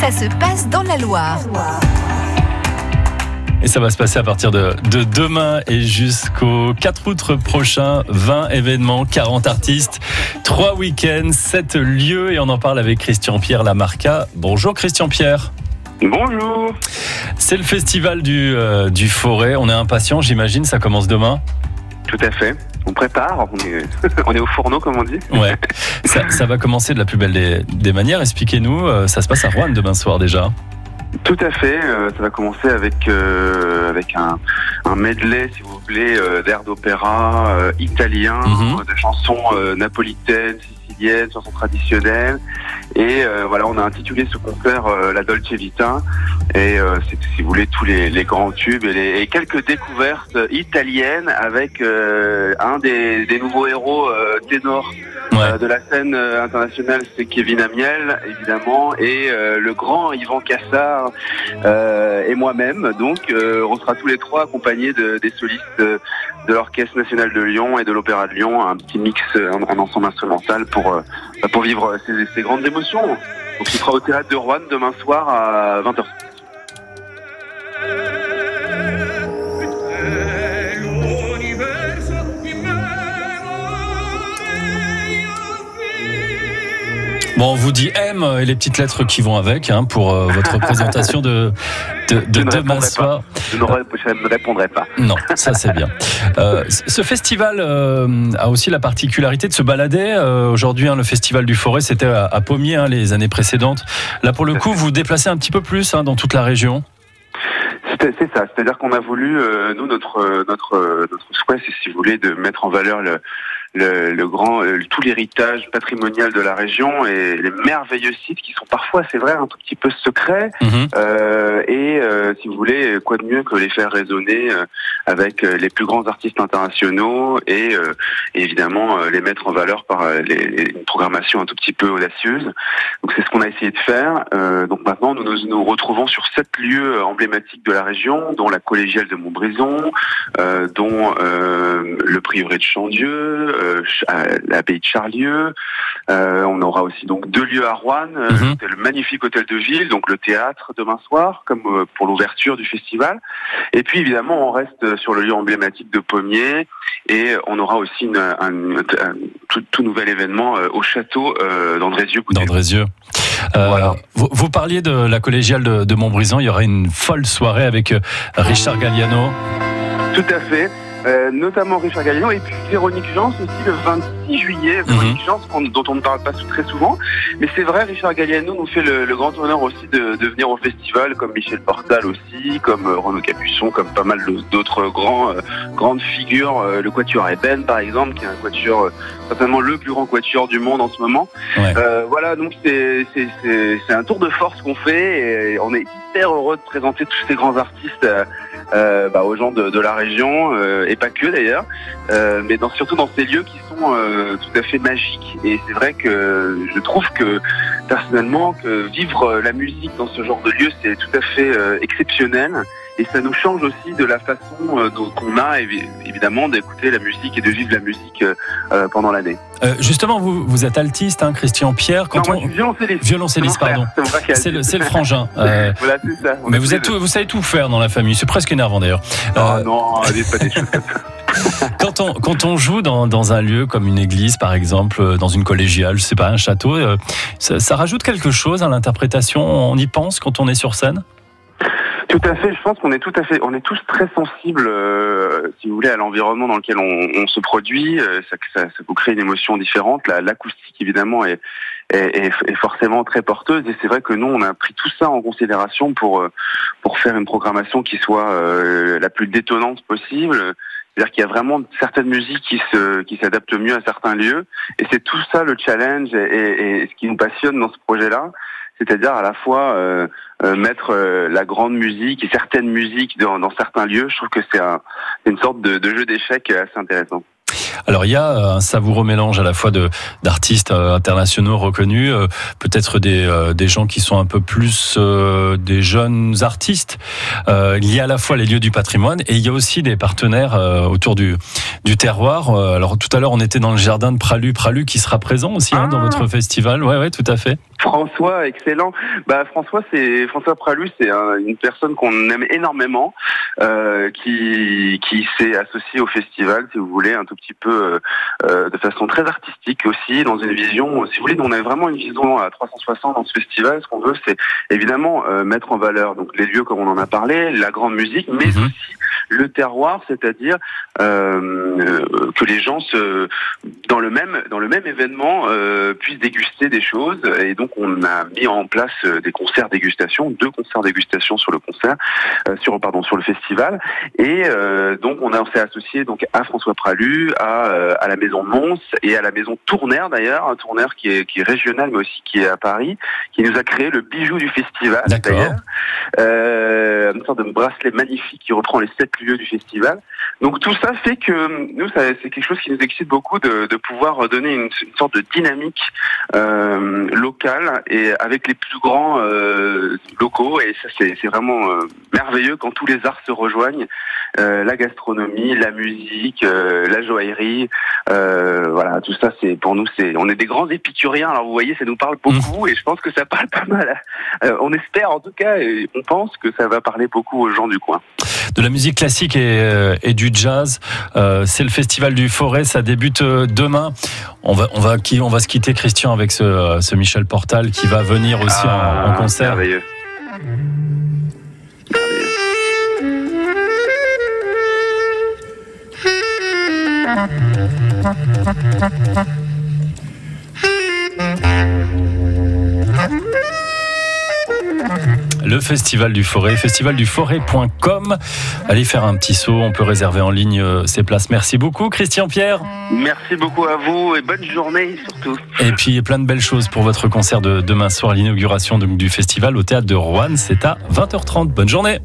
ça se passe dans la Loire. Et ça va se passer à partir de, de demain et jusqu'au 4 août prochain. 20 événements, 40 artistes, 3 week-ends, 7 lieux. Et on en parle avec Christian Pierre Lamarca. Bonjour Christian Pierre. Bonjour. C'est le festival du, euh, du Forêt. On est impatient, j'imagine. Ça commence demain. Tout à fait. On prépare, on est, on est au fourneau comme on dit. Ouais. Ça, ça va commencer de la plus belle des, des manières. Expliquez-nous. euh, Ça se passe à Rouen demain soir déjà. Tout à fait. euh, ça va commencer avec euh, avec un, un medley, si vous voulez, euh, d'airs d'opéra italien, Mhm. de chansons napolitaines, siciliennes, chansons traditionnelles. Et euh, voilà, on a intitulé ce concert euh, La Dolce Vita. Et euh, c'est, si vous voulez, tous les, les grands tubes et, les- et quelques découvertes italiennes avec un des, des nouveaux héros ténors Ouais. De la scène internationale, c'est Kevin Amiel, évidemment, et le grand Yvan Cassard et moi-même. Donc, on sera tous les trois accompagnés de, des solistes de l'Orchestre national de Lyon et de l'Opéra de Lyon, un petit mix, un, un ensemble instrumental pour pour vivre ces, ces grandes émotions. Donc, il sera au théâtre de Rouen demain soir à 20h. Bon, on vous dit M et les petites lettres qui vont avec hein, pour euh, votre présentation de, de, de demain soir. Je, ne répondrai pas. Non, ça c'est bien. Euh, ce festival euh, a aussi la particularité de se balader. Euh, Aujourd'hui, hein, le festival du Forêt, c'était à, à Pommier hein, les années précédentes. Là, pour le coup, vous vous déplacez un petit peu plus hein, dans toute la région. C'est ça, c'est-à-dire qu'on a voulu, euh, nous, notre euh, notre notre souhait, c'est si vous voulez, de mettre en valeur le le, le grand, euh, tout l'héritage patrimonial de la région et les merveilleux sites qui sont parfois, c'est vrai, un tout petit peu secrets. Mhm. Euh, et euh, si vous voulez, quoi de mieux que les faire résonner euh, avec euh, les plus grands artistes internationaux et, euh, et évidemment euh, les mettre en valeur par euh, les, les- une programmation un tout petit peu audacieuse. Donc c'est ce qu'on a essayé de faire. Euh, donc maintenant, nous nous, nous retrouvons sur sept lieux emblématiques de la région, dont la collégiale de Montbrison, euh, dont euh, le prieuré de Chandieu, Ch- l'abbaye de Charlieu. Euh, on aura aussi donc deux lieux à Rouen, euh, Mhm. le magnifique hôtel de ville, donc le théâtre demain soir, comme euh, pour l'ouverture du festival. Et puis évidemment, on reste sur le lieu emblématique de Pommier et on aura aussi une- un, un tout, tout nouvel événement au château d'Andrézieux. d'Andrézieux. Euh, Voilà. vous, vous parliez de la collégiale de, de Montbrison. Il y aura une folle soirée avec Richard Galliano. Tout à fait. Euh, notamment Richard Galliano et puis Véronique Jans aussi le 26 juillet. Véronique Jans dont on ne parle pas très souvent. Mais c'est vrai, Richard Galliano nous fait le, le grand honneur aussi de, de venir au festival, comme Michel Portal aussi, comme euh, Renaud Capuçon, comme pas mal d'autres grands, euh, grandes figures. euh, le Quatuor Eben par exemple, qui est un quatuor, certainement le plus grand quatuor du monde en ce moment. Ouais. Euh, voilà, donc c'est c'est- c'est- c'est un tour de force qu'on fait et on est hyper heureux de présenter tous ces grands artistes euh, bah, aux gens de, la région euh, et pas que d'ailleurs, euh, mais dans, surtout dans ces lieux qui sont euh, tout à fait magiques. Et c'est vrai que je trouve que personnellement que vivre euh, la musique dans ce genre de lieu c'est tout à fait exceptionnel. Et ça nous change aussi de la façon euh, dont qu'on a évi- évidemment d'écouter la musique et de vivre la musique euh, euh, pendant l'année. Euh, justement, vous, vous êtes altiste, hein, Christian Pierre. Quand Non, moi je violoncelliste. Violoncelliste, pardon. c'est le, frangin. Voilà, c'est ça. On mais vous, êtes tout- savez tout faire dans la famille. C'est presque énervant d'ailleurs. Euh, non, allez, pas des choses comme ça. quand, on, quand on joue dans, dans un lieu comme une église, par exemple, dans une collégiale, je sais pas, un château, ça, ça rajoute quelque chose à l'interprétation. On y pense quand on est sur scène? Tout à fait. Je pense qu'on est tout à fait, on est tous très sensibles, euh, si vous voulez, à l'environnement dans lequel on, se produit. Euh, ça, ça, ça vous crée une émotion différente. La- L'acoustique, évidemment, est, forcément très porteuse. Et c'est vrai que nous, on a pris tout ça en considération pour euh, faire une programmation qui soit euh, la plus détonnante possible. C'est-à-dire qu'il y a vraiment certaines musiques qui se qui s'adaptent mieux à certains lieux. Et c'est tout ça le challenge et ce qui nous passionne dans ce projet-là. C'est-à-dire à la fois euh, euh, mettre euh, la grande musique et certaines musiques dans, certains lieux, je trouve que c'est une sorte de, de jeu d'échecs assez intéressant. Alors il y a un savoureux mélange à la fois de d'artistes internationaux reconnus, peut-être des, des gens qui sont un peu plus des jeunes artistes. il y a à la fois les lieux du patrimoine et il y a aussi des partenaires autour du du terroir. Alors tout à l'heure on était dans le jardin de Pralu, Pralu qui sera présent aussi hein, dans ah. votre festival. Ouais ouais, tout à fait. François, excellent. Bah François, c'est François Pralu, c'est une personne qu'on aime énormément, euh, qui qui s'est associé au festival, si vous voulez, un tout petit peu euh, euh, de façon très artistique aussi, dans une vision, si vous voulez, on a vraiment une vision à 360 dans ce festival. Ce qu'on veut, c'est évidemment mettre en valeur donc les lieux comme on en a parlé, la grande musique, mais mhm. aussi le terroir, c'est-à-dire que les gens se dans le même dans le même événement puissent déguster des choses et donc on a mis en place euh, des concerts dégustation, deux concerts dégustation sur le concert, euh, sur pardon sur le festival, et euh, donc on, a s'est associé donc à François Pralu, à, à la maison Mons et à la maison Tournaire d'ailleurs, un Tournaire qui est qui est régional mais aussi qui est à Paris, qui nous a créé le bijou du festival d'ailleurs, une sorte de bracelet magnifique qui reprend les sept lieux du festival. Donc tout ça fait que nous, c'est quelque chose qui nous excite beaucoup de, de pouvoir donner une, une, sorte de dynamique euh, locale et avec les plus grands euh, locaux. Et ça, c'est vraiment euh, merveilleux quand tous les arts se rejoignent. Euh, la gastronomie, la musique, euh, la joaillerie, voilà, tout ça, c'est pour nous, c'est on est des grands épicuriens. Alors vous voyez, ça nous parle beaucoup et je pense que ça parle pas mal. on espère en tout cas, et on pense que ça va parler beaucoup aux gens du coin de la musique classique et, euh, du jazz. Euh, c'est le Festival du Forêt, ça débute euh, demain. On va, on va, on va se quitter, Christian, avec ce, Michel Portal qui va venir aussi en, ah, concert. Le Festival du Forêt, festivalduforêt.com. Allez faire un petit saut, on peut réserver en ligne euh, ses places. Merci beaucoup Christian Pierre. Merci beaucoup à vous et bonne journée surtout. Et puis plein de belles choses pour votre concert de demain soir, l'inauguration du festival au théâtre de Rouen. C'est à 20h30. Bonne journée.